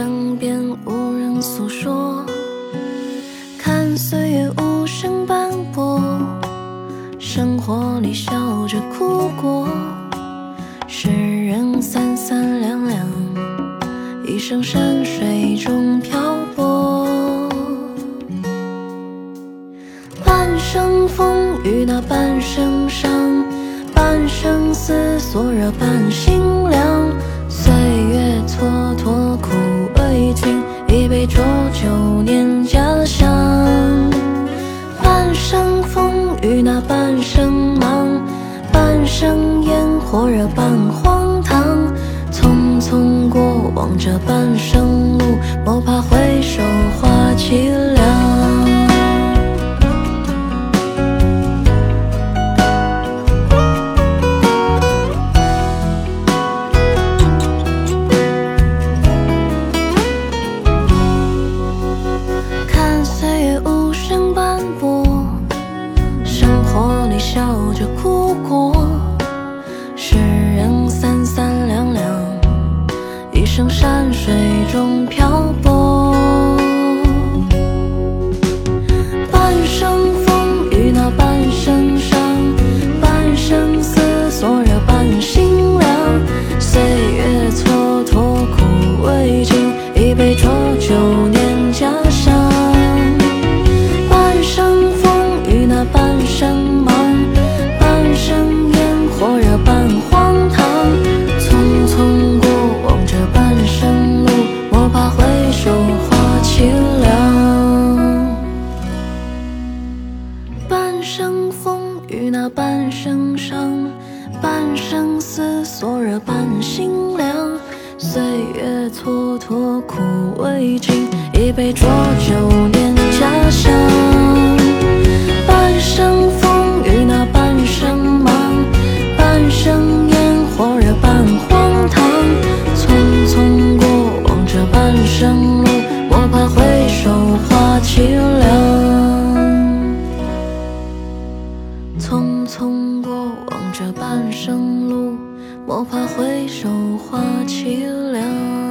身边无人诉说，看岁月无声斑驳，生活里笑着哭过，世人三三两两，一生山水中漂泊，半生风雨那半生伤，半生思索惹半心凉。浊酒念家乡。半生风雨那半生忙，半生烟火惹半荒唐。匆匆过往这半着哭过，世人三三两两，一生山水中飘半生风雨那半生伤，半生思索惹半心凉。岁月蹉跎苦未尽，一杯浊酒念家乡。人生路莫怕回首话凄凉。